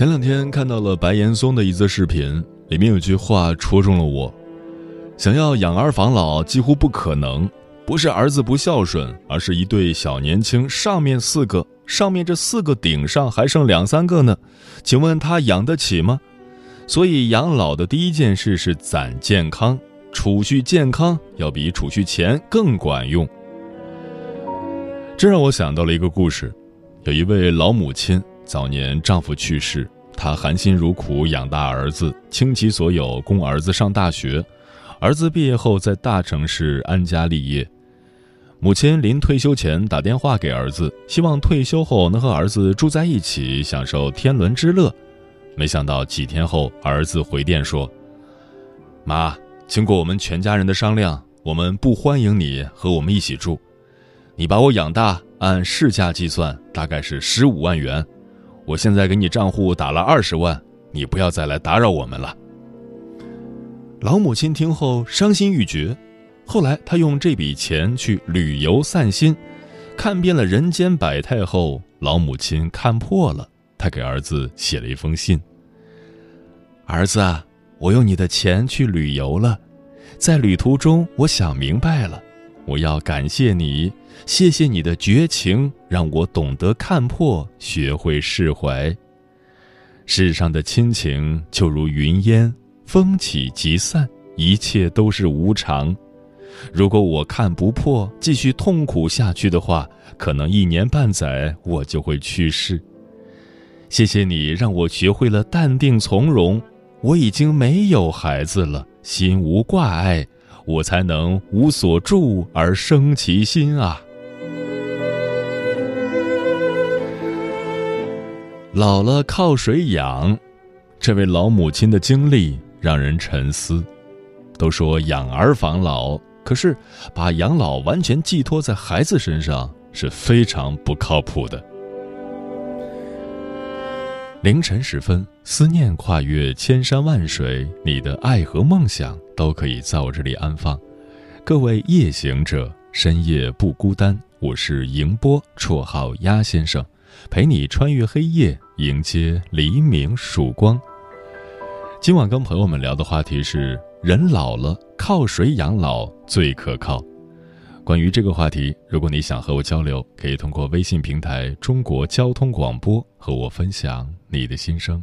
前两天看到了白岩松的一则视频，里面有句话戳中了我：想要养儿防老几乎不可能，不是儿子不孝顺，而是一对小年轻，上面四个，上面这四个顶上还剩两三个呢，请问他养得起吗？所以养老的第一件事是攒健康，储蓄健康要比储蓄钱更管用。这让我想到了一个故事，有一位老母亲。早年丈夫去世，她含辛茹苦养大儿子，倾其所有供儿子上大学。儿子毕业后在大城市安家立业。母亲临退休前打电话给儿子，希望退休后能和儿子住在一起，享受天伦之乐。没想到几天后，儿子回电说：“妈，经过我们全家人的商量，我们不欢迎你和我们一起住。你把我养大，按市价计算，大概是十五万元。”我现在给你账户打了二十万，你不要再来打扰我们了。老母亲听后伤心欲绝，后来她用这笔钱去旅游散心，看遍了人间百态后，老母亲看破了，她给儿子写了一封信：“儿子啊，我用你的钱去旅游了，在旅途中，我想明白了，我要感谢你。”谢谢你的绝情，让我懂得看破，学会释怀。世上的亲情就如云烟，风起即散，一切都是无常。如果我看不破，继续痛苦下去的话，可能一年半载我就会去世。谢谢你让我学会了淡定从容，我已经没有孩子了，心无挂碍，我才能无所住而生其心啊。老了靠谁养？这位老母亲的经历让人沉思。都说养儿防老，可是把养老完全寄托在孩子身上是非常不靠谱的。凌晨时分，思念跨越千山万水，你的爱和梦想都可以在我这里安放。各位夜行者，深夜不孤单。我是迎波，绰号鸭先生。陪你穿越黑夜，迎接黎明曙光。今晚跟朋友们聊的话题是：人老了靠谁养老最可靠？关于这个话题，如果你想和我交流，可以通过微信平台“中国交通广播”和我分享你的心声。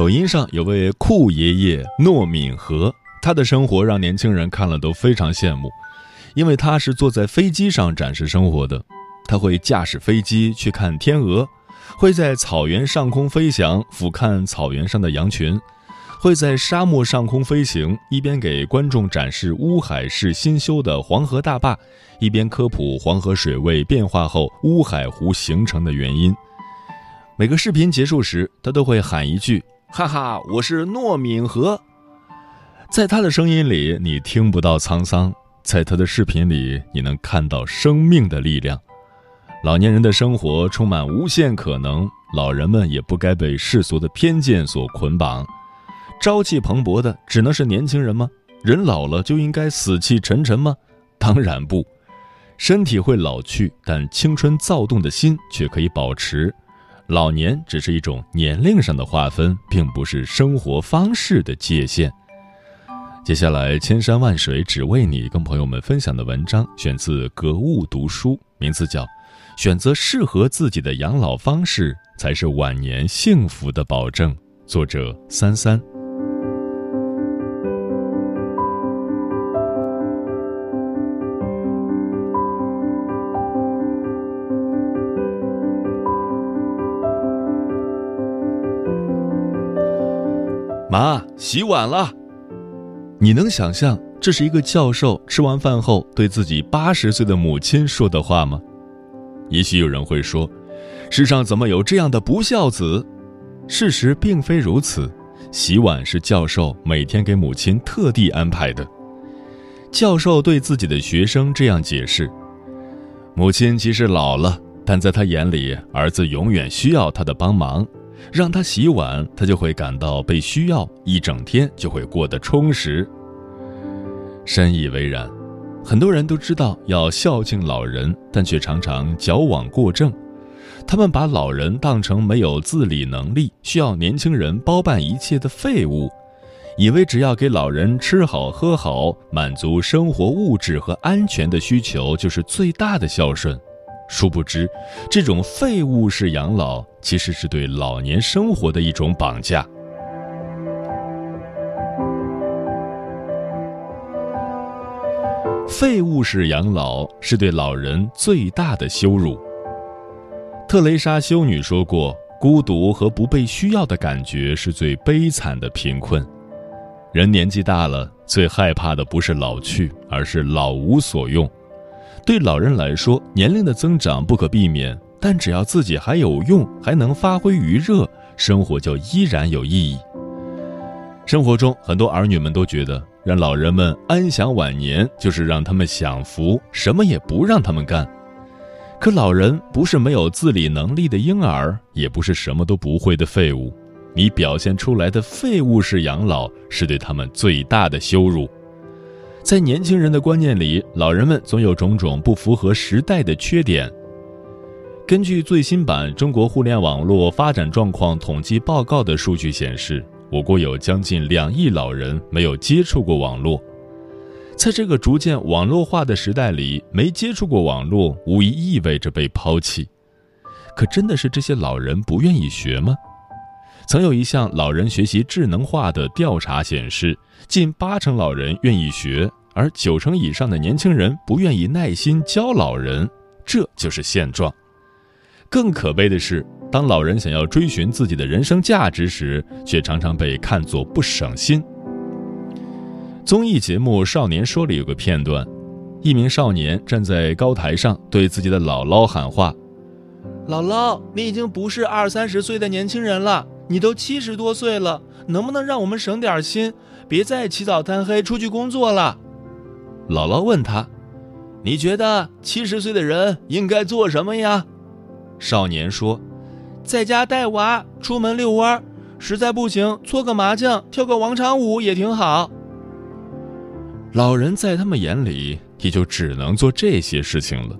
抖音上有位酷爷爷糯敏和，他的生活让年轻人看了都非常羡慕，因为他是坐在飞机上展示生活的。他会驾驶飞机去看天鹅，会在草原上空飞翔俯瞰草原上的羊群，会在沙漠上空飞行，一边给观众展示乌海市新修的黄河大坝，一边科普黄河水位变化后乌海湖形成的原因。每个视频结束时，他都会喊一句：“哈哈，我是糯敏河。”在他的声音里，你听不到沧桑；在他的视频里，你能看到生命的力量。老年人的生活充满无限可能，老人们也不该被世俗的偏见所捆绑。朝气蓬勃的只能是年轻人吗？人老了就应该死气沉沉吗？当然不，身体会老去，但青春躁动的心却可以保持。老年只是一种年龄上的划分，并不是生活方式的界限。接下来，千山万水只为你，跟朋友们分享的文章选自格物读书，名字叫《选择适合自己的养老方式，才是晚年幸福的保证》，作者三三。妈，洗碗了。你能想象这是一个教授吃完饭后对自己八十岁的母亲说的话吗？也许有人会说，世上怎么有这样的不孝子？事实并非如此，洗碗是教授每天给母亲特地安排的。教授对自己的学生这样解释：母亲即使老了，但在他眼里，儿子永远需要他的帮忙。让他洗碗，他就会感到被需要，一整天就会过得充实。深以为然，很多人都知道要孝敬老人，但却常常矫枉过正。他们把老人当成没有自理能力、需要年轻人包办一切的废物，以为只要给老人吃好喝好，满足生活物质和安全的需求，就是最大的孝顺。殊不知，这种废物式养老其实是对老年生活的一种绑架。废物式养老是对老人最大的羞辱。特蕾莎修女说过：“孤独和不被需要的感觉是最悲惨的贫困。人年纪大了，最害怕的不是老去，而是老无所用。”对老人来说，年龄的增长不可避免，但只要自己还有用，还能发挥余热，生活就依然有意义。生活中，很多儿女们都觉得让老人们安享晚年就是让他们享福，什么也不让他们干。可老人不是没有自理能力的婴儿，也不是什么都不会的废物。你表现出来的废物式养老，是对他们最大的羞辱。在年轻人的观念里，老人们总有种种不符合时代的缺点。根据最新版《中国互联网络发展状况统计报告》的数据显示，我国有将近两亿老人没有接触过网络。在这个逐渐网络化的时代里，没接触过网络，无疑意味着被抛弃。可真的是这些老人不愿意学吗？曾有一项老人学习智能化的调查显示，近八成老人愿意学，而九成以上的年轻人不愿意耐心教老人，这就是现状。更可悲的是，当老人想要追寻自己的人生价值时，却常常被看作不省心。综艺节目《少年说》里有个片段，一名少年站在高台上对自己的姥姥喊话：“姥姥，你已经不是二三十岁的年轻人了。”你都七十多岁了，能不能让我们省点心，别再起早贪黑出去工作了？姥姥问他：“你觉得七十岁的人应该做什么呀？”少年说：“在家带娃，出门遛弯，实在不行搓个麻将，跳个广场舞也挺好。”老人在他们眼里也就只能做这些事情了。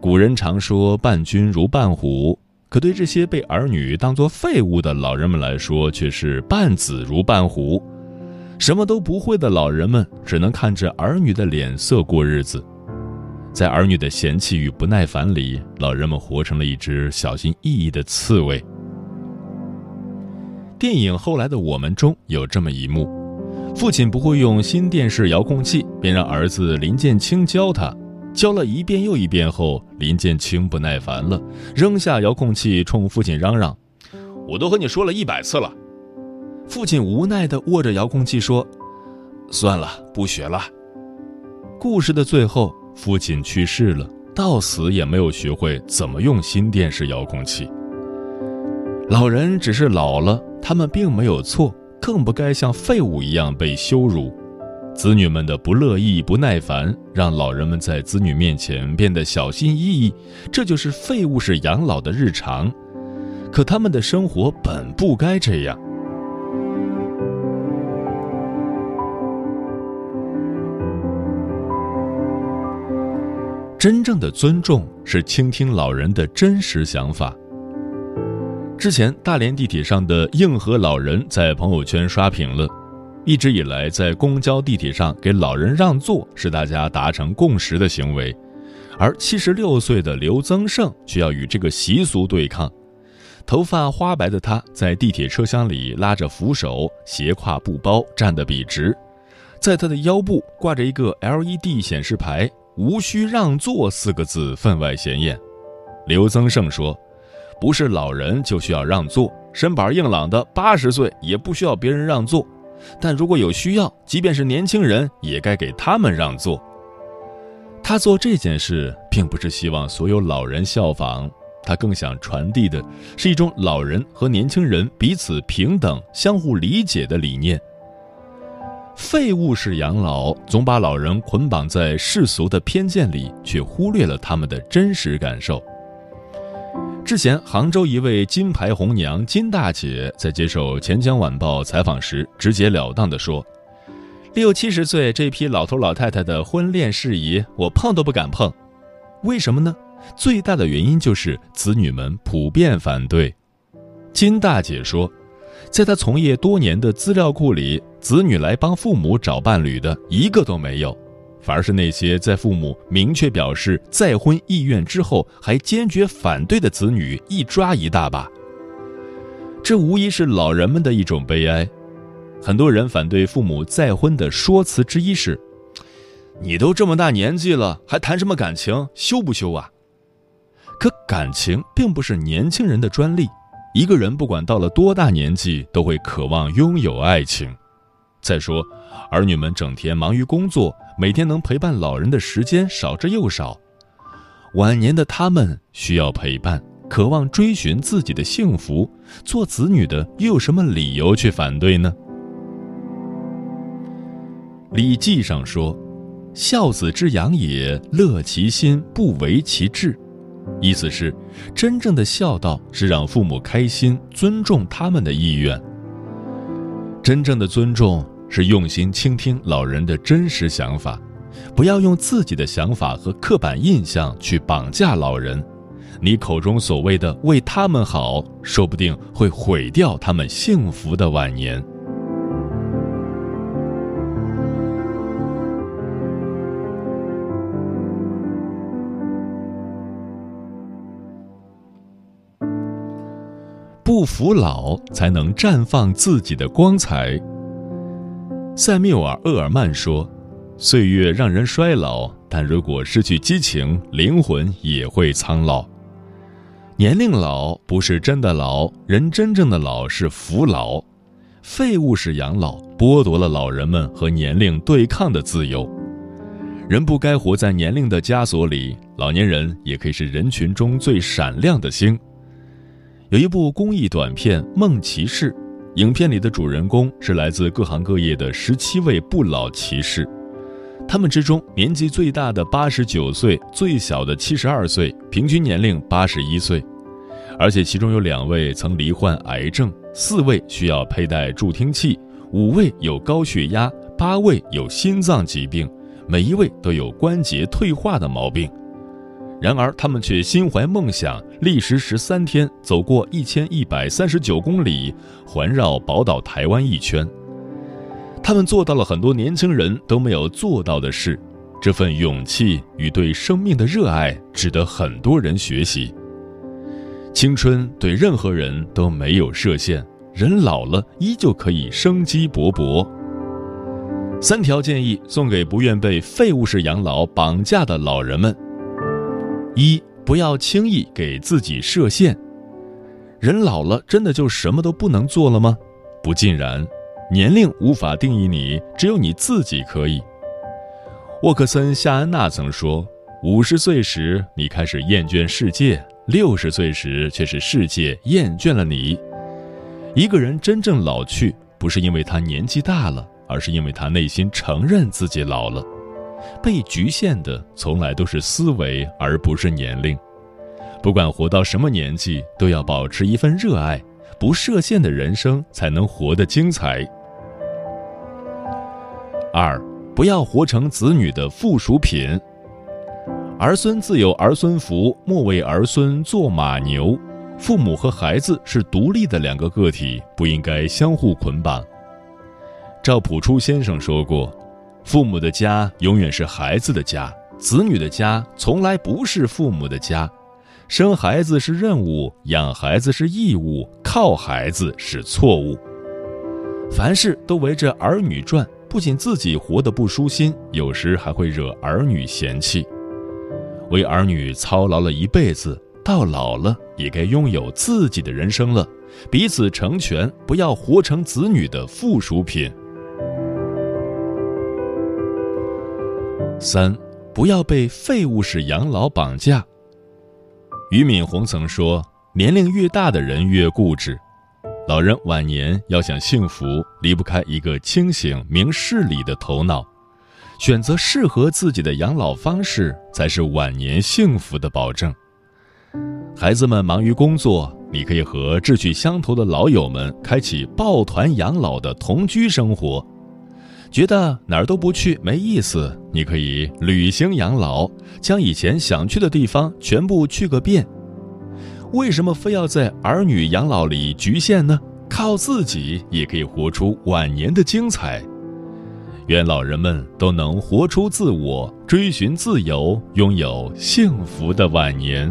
古人常说：“伴君如伴虎。”可对这些被儿女当作废物的老人们来说，却是伴子如伴虎。什么都不会的老人们，只能看着儿女的脸色过日子。在儿女的嫌弃与不耐烦里，老人们活成了一只小心翼翼的刺猬。电影《后来的我们》中有这么一幕：父亲不会用新电视遥控器，便让儿子林建清教他。教了一遍又一遍后，林建清不耐烦了，扔下遥控器，冲父亲嚷嚷：“我都和你说了一百次了！”父亲无奈地握着遥控器说：“算了，不学了。”故事的最后，父亲去世了，到死也没有学会怎么用新电视遥控器。老人只是老了，他们并没有错，更不该像废物一样被羞辱。子女们的不乐意、不耐烦，让老人们在子女面前变得小心翼翼，这就是废物式养老的日常。可他们的生活本不该这样。真正的尊重是倾听老人的真实想法。之前大连地铁上的硬核老人在朋友圈刷屏了。一直以来，在公交、地铁上给老人让座是大家达成共识的行为，而七十六岁的刘增胜却要与这个习俗对抗。头发花白的他在地铁车厢里拉着扶手，斜挎布包，站得笔直，在他的腰部挂着一个 LED 显示牌。无需让座四个字分外显眼。刘增胜说：“不是老人就需要让座，身板硬朗的八十岁也不需要别人让座。但如果有需要，即便是年轻人也该给他们让座。”他做这件事，并不是希望所有老人效仿，他更想传递的是一种老人和年轻人彼此平等、相互理解的理念。废物式养老，总把老人捆绑在世俗的偏见里，却忽略了他们的真实感受。之前，杭州一位金牌红娘金大姐在接受《钱江晚报》采访时，直截了当地说：“六七十岁这批老头老太太的婚恋事宜，我碰都不敢碰。为什么呢？最大的原因就是子女们普遍反对。”金大姐说。在她从业多年的资料库里，子女来帮父母找伴侣的一个都没有，反而是那些在父母明确表示再婚意愿之后还坚决反对的子女一抓一大把。这无疑是老人们的一种悲哀。很多人反对父母再婚的说辞之一是：“你都这么大年纪了，还谈什么感情？羞不羞啊？”可感情并不是年轻人的专利。一个人不管到了多大年纪，都会渴望拥有爱情。再说，儿女们整天忙于工作，每天能陪伴老人的时间少之又少。晚年的他们需要陪伴，渴望追寻自己的幸福。做子女的又有什么理由去反对呢？《礼记》上说：“孝子之养也，乐其心，不为其志。”意思是，真正的孝道是让父母开心，尊重他们的意愿。真正的尊重是用心倾听老人的真实想法，不要用自己的想法和刻板印象去绑架老人。你口中所谓的为他们好，说不定会毁掉他们幸福的晚年。不服老，才能绽放自己的光彩。塞缪尔·厄尔曼说：“岁月让人衰老，但如果失去激情，灵魂也会苍老。年龄老不是真的老，人真正的老是服老。废物式养老剥夺了老人们和年龄对抗的自由。人不该活在年龄的枷锁里，老年人也可以是人群中最闪亮的星。”有一部公益短片《梦骑士》，影片里的主人公是来自各行各业的十七位不老骑士，他们之中年纪最大的八十九岁，最小的七十二岁，平均年龄八十一岁，而且其中有两位曾罹患癌症，四位需要佩戴助听器，五位有高血压，八位有心脏疾病，每一位都有关节退化的毛病。然而，他们却心怀梦想，历时十三天走过一千一百三十九公里，环绕宝岛台湾一圈。他们做到了很多年轻人都没有做到的事，这份勇气与对生命的热爱值得很多人学习。青春对任何人都没有设限，人老了依旧可以生机勃勃。三条建议送给不愿被废物式养老绑架的老人们。一不要轻易给自己设限，人老了真的就什么都不能做了吗？不尽然，年龄无法定义你，只有你自己可以。沃克森·夏安娜曾说：“五十岁时，你开始厌倦世界；六十岁时却是世界厌倦了你。一个人真正老去，不是因为他年纪大了，而是因为他内心承认自己老了。被局限的从来都是思维，而不是年龄。不管活到什么年纪，都要保持一份热爱，不设限的人生才能活得精彩。二，不要活成子女的附属品。儿孙自有儿孙福，莫为儿孙做马牛。父母和孩子是独立的两个个体，不应该相互捆绑。赵朴初先生说过：“父母的家永远是孩子的家，子女的家从来不是父母的家。生孩子是任务，养孩子是义务，靠孩子是错误。凡事都围着儿女转。”不仅自己活得不舒心，有时还会惹儿女嫌弃。为儿女操劳了一辈子，到老了也该拥有自己的人生了。彼此成全，不要活成子女的附属品。三，不要被废物式养老绑架。俞敏洪曾说：“年龄越大的人越固执。”老人晚年要想幸福，离不开一个清醒、明事理的头脑。选择适合自己的养老方式，才是晚年幸福的保证。孩子们忙于工作，你可以和志趣相投的老友们开启抱团养老的同居生活。觉得哪儿都不去没意思，你可以旅行养老，将以前想去的地方全部去个遍。为什么非要在儿女养老里局限呢？靠自己也可以活出晚年的精彩。愿老人们都能活出自我，追寻自由，拥有幸福的晚年。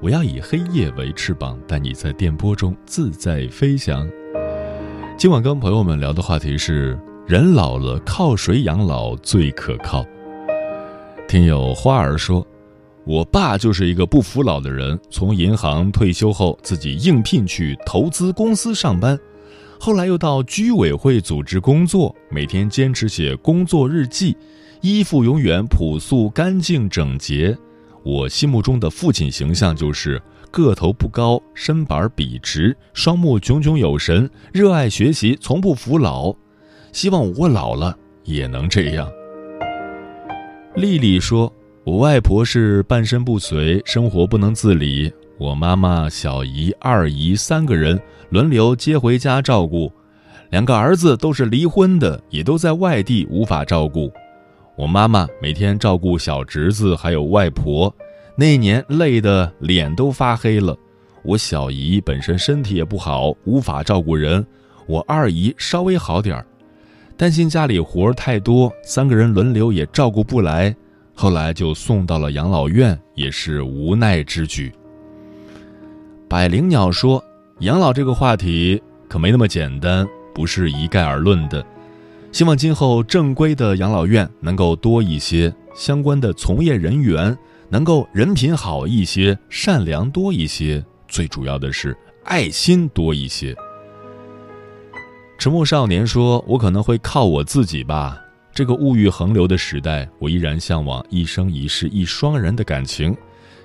我要以黑夜为翅膀，带你在电波中自在飞翔。今晚跟朋友们聊的话题是：人老了靠谁养老最可靠？听友花儿说，我爸就是一个不服老的人，从银行退休后自己应聘去投资公司上班。后来又到居委会组织工作，每天坚持写工作日记，衣服永远朴素干净整洁。我心目中的父亲形象就是个头不高，身板笔直，双目炯炯有神，热爱学习，从不服老。希望我老了也能这样。丽丽说：“我外婆是半身不遂，生活不能自理。我妈妈、小姨、二姨三个人。”轮流接回家照顾，两个儿子都是离婚的，也都在外地，无法照顾。我妈妈每天照顾小侄子，还有外婆，那一年累得脸都发黑了。我小姨本身身体也不好，无法照顾人。我二姨稍微好点儿，担心家里活儿太多，三个人轮流也照顾不来，后来就送到了养老院，也是无奈之举。百灵鸟说。养老这个话题可没那么简单，不是一概而论的。希望今后正规的养老院能够多一些，相关的从业人员能够人品好一些，善良多一些，最主要的是爱心多一些。沉默少年说：“我可能会靠我自己吧。这个物欲横流的时代，我依然向往一生一世一双人的感情，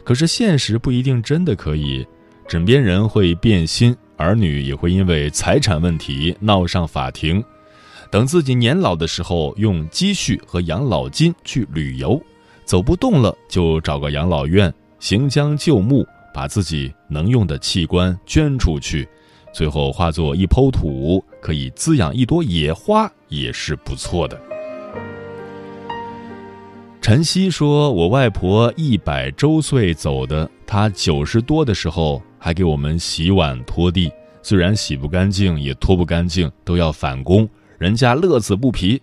可是现实不一定真的可以。”枕边人会变心，儿女也会因为财产问题闹上法庭。等自己年老的时候，用积蓄和养老金去旅游，走不动了就找个养老院，行将就木，把自己能用的器官捐出去，最后化作一抔土，可以滋养一朵野花，也是不错的。晨曦说：“我外婆一百周岁走的，她九十多的时候还给我们洗碗拖地，虽然洗不干净也拖不干净，都要返工，人家乐此不疲。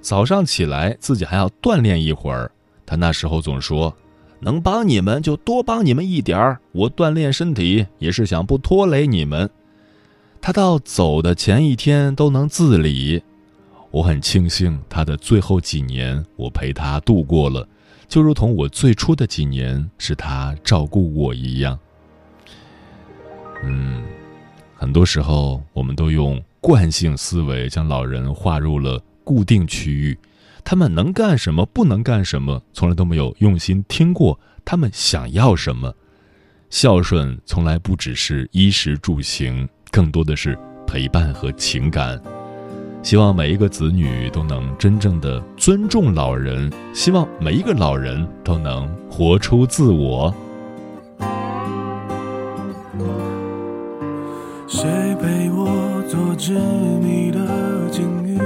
早上起来自己还要锻炼一会儿。他那时候总说。”能帮你们就多帮你们一点儿，我锻炼身体也是想不拖累你们。他到走的前一天都能自理，我很庆幸他的最后几年我陪他度过了，就如同我最初的几年是他照顾我一样。嗯，很多时候我们都用惯性思维将老人划入了固定区域。他们能干什么，不能干什么，从来都没有用心听过他们想要什么。孝顺从来不只是衣食住行，更多的是陪伴和情感。希望每一个子女都能真正的尊重老人，希望每一个老人都能活出自我。谁陪我做执迷的鲸鱼？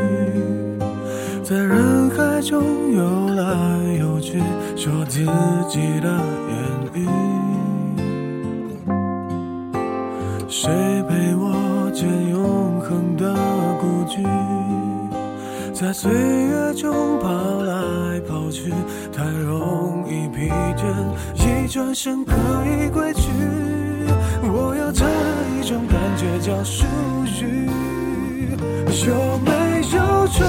在人海中游来游去，说自己的言语。谁陪我建永恒的故居？在岁月中跑来跑去，太容易疲倦，一转身可以归去。我要这一种感叫属于，有没有吹